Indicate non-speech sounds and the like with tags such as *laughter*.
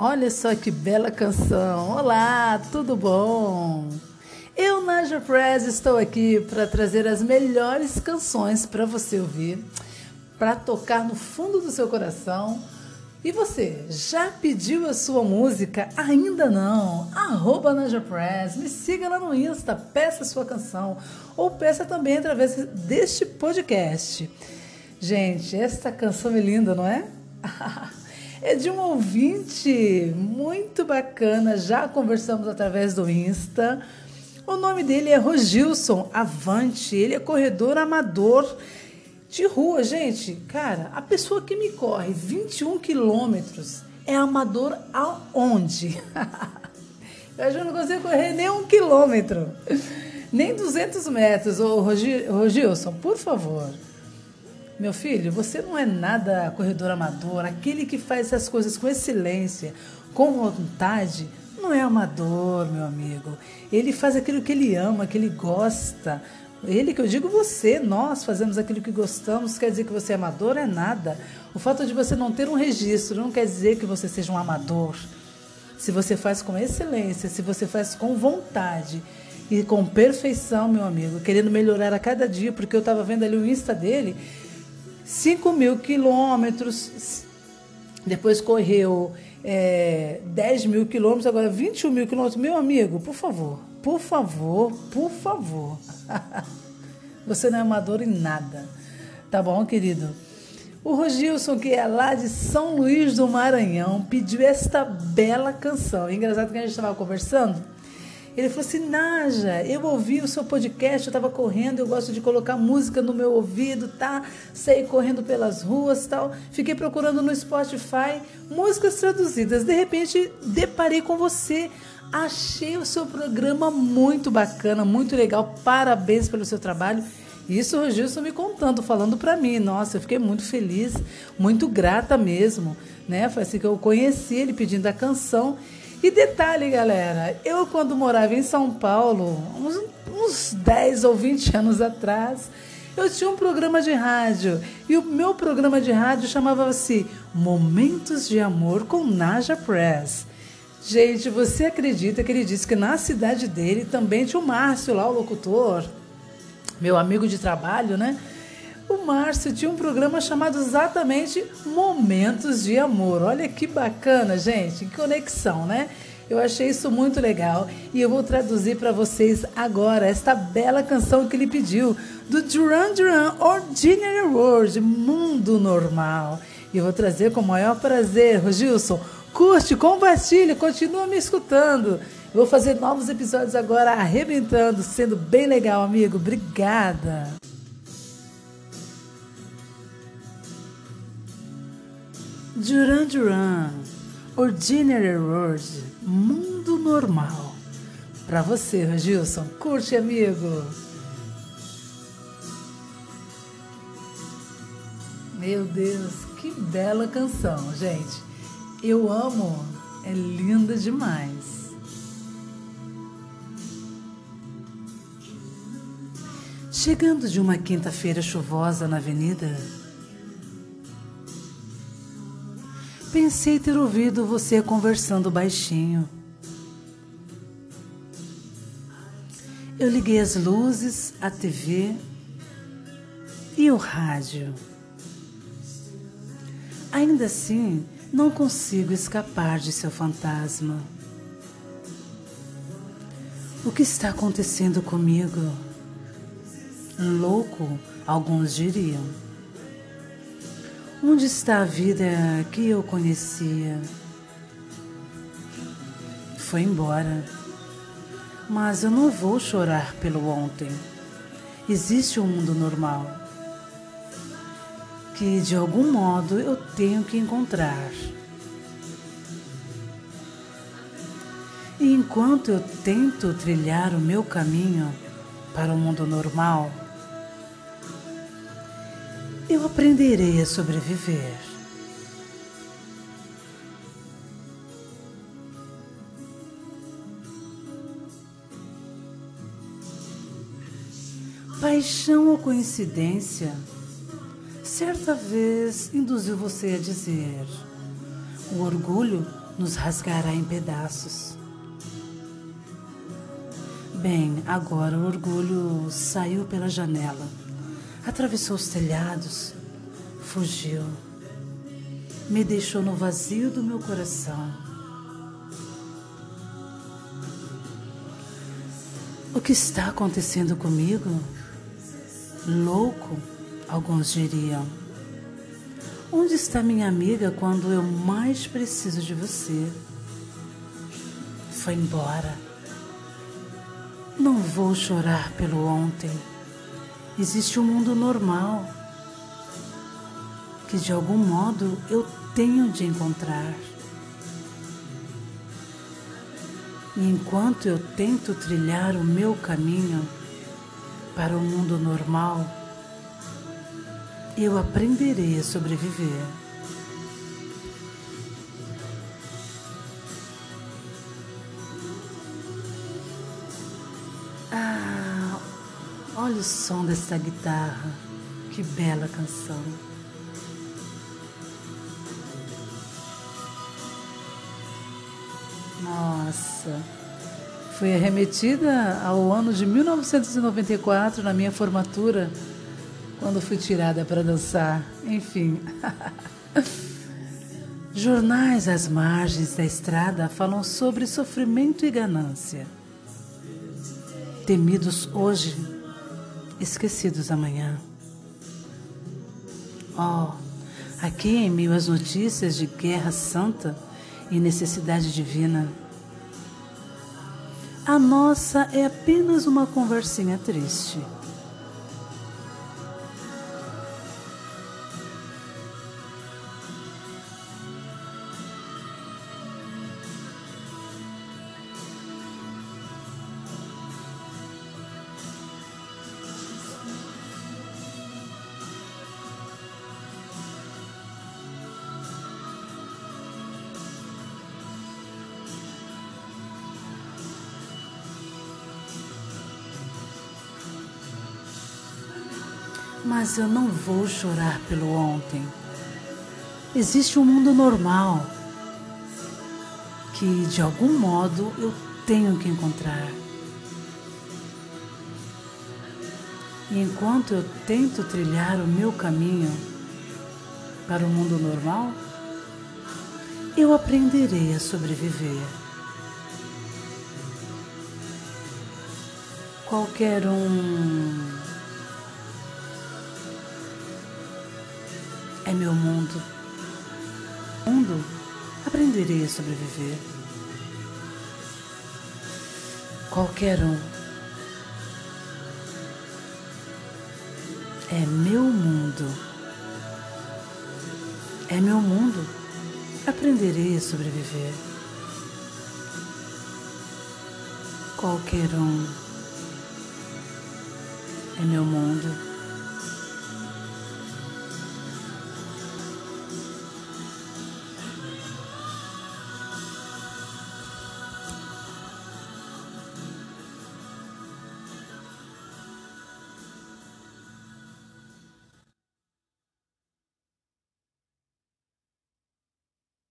Olha só que bela canção. Olá, tudo bom? Eu, Naja Press, estou aqui para trazer as melhores canções para você ouvir, para tocar no fundo do seu coração. E você, já pediu a sua música? Ainda não? Arroba Naja Press, me siga lá no Insta, peça a sua canção ou peça também através deste podcast. Gente, esta canção é linda, não é? *laughs* é de um ouvinte muito bacana, já conversamos através do Insta. O nome dele é Rogilson Avante, ele é corredor amador de rua, gente. Cara, a pessoa que me corre 21 quilômetros é amador aonde? *laughs* Eu já não consigo correr nem um quilômetro, nem 200 metros. Ô, Rogilson, por favor, meu filho, você não é nada corredor amador. Aquele que faz essas coisas com excelência, com vontade, não é amador, meu amigo. Ele faz aquilo que ele ama, que ele gosta. Ele que eu digo você, nós fazemos aquilo que gostamos, quer dizer que você é amador é nada. O fato de você não ter um registro não quer dizer que você seja um amador. Se você faz com excelência, se você faz com vontade e com perfeição, meu amigo, querendo melhorar a cada dia, porque eu estava vendo ali o Insta dele, 5 mil quilômetros, depois correu é, 10 mil quilômetros, agora 21 mil quilômetros. Meu amigo, por favor, por favor, por favor. *laughs* Você não é amador em nada. Tá bom, querido? O Rogilson, que é lá de São Luís do Maranhão, pediu esta bela canção. Engraçado que a gente estava conversando ele falou assim: Naja, eu ouvi o seu podcast, eu estava correndo, eu gosto de colocar música no meu ouvido, tá? Saí correndo pelas ruas tal. Fiquei procurando no Spotify músicas traduzidas. De repente, deparei com você. Achei o seu programa muito bacana, muito legal. Parabéns pelo seu trabalho. Isso o Gilson me contando, falando para mim. Nossa, eu fiquei muito feliz, muito grata mesmo, né? Foi assim que eu conheci ele pedindo a canção e detalhe, galera, eu quando morava em São Paulo, uns, uns 10 ou 20 anos atrás, eu tinha um programa de rádio. E o meu programa de rádio chamava-se Momentos de Amor com Naja Press. Gente, você acredita que ele disse que na cidade dele também tinha o Márcio lá, o locutor, meu amigo de trabalho, né? O Márcio tinha um programa chamado exatamente Momentos de Amor. Olha que bacana, gente, que conexão, né? Eu achei isso muito legal e eu vou traduzir para vocês agora esta bela canção que ele pediu do Duran Duran Ordinary World, Mundo Normal. E eu vou trazer com o maior prazer, Gilson. Curte, compartilhe, continua me escutando. Vou fazer novos episódios agora arrebentando, sendo bem legal, amigo. Obrigada. Duran Duran, Ordinary World, Mundo Normal. Para você, Gilson, curte, amigo. Meu Deus, que bela canção, gente. Eu amo, é linda demais. Chegando de uma quinta-feira chuvosa na avenida, Pensei ter ouvido você conversando baixinho. Eu liguei as luzes, a TV e o rádio. Ainda assim, não consigo escapar de seu fantasma. O que está acontecendo comigo? Louco, alguns diriam. Onde está a vida que eu conhecia? Foi embora. Mas eu não vou chorar pelo ontem. Existe um mundo normal que de algum modo eu tenho que encontrar. E enquanto eu tento trilhar o meu caminho para o mundo normal, eu aprenderei a sobreviver. Paixão ou coincidência? Certa vez induziu você a dizer: o orgulho nos rasgará em pedaços. Bem, agora o orgulho saiu pela janela, atravessou os telhados, fugiu, me deixou no vazio do meu coração. O que está acontecendo comigo? Louco, alguns diriam. Onde está minha amiga quando eu mais preciso de você? Foi embora. Não vou chorar pelo ontem. Existe um mundo normal que de algum modo eu tenho de encontrar. E enquanto eu tento trilhar o meu caminho para o mundo normal, eu aprenderei a sobreviver. Olha o som dessa guitarra, que bela canção. Nossa, fui arremetida ao ano de 1994 na minha formatura quando fui tirada para dançar. Enfim. *laughs* Jornais às margens da estrada falam sobre sofrimento e ganância. Temidos hoje, esquecidos amanhã. Oh, aqui em meio às notícias de guerra santa e necessidade divina, a nossa é apenas uma conversinha triste. Mas eu não vou chorar pelo ontem. Existe um mundo normal que de algum modo eu tenho que encontrar. E enquanto eu tento trilhar o meu caminho para o mundo normal, eu aprenderei a sobreviver. Qualquer um é meu mundo. Mundo, aprenderei a sobreviver. Qualquer um é meu mundo. É meu mundo. Aprenderei a sobreviver. Qualquer um é meu mundo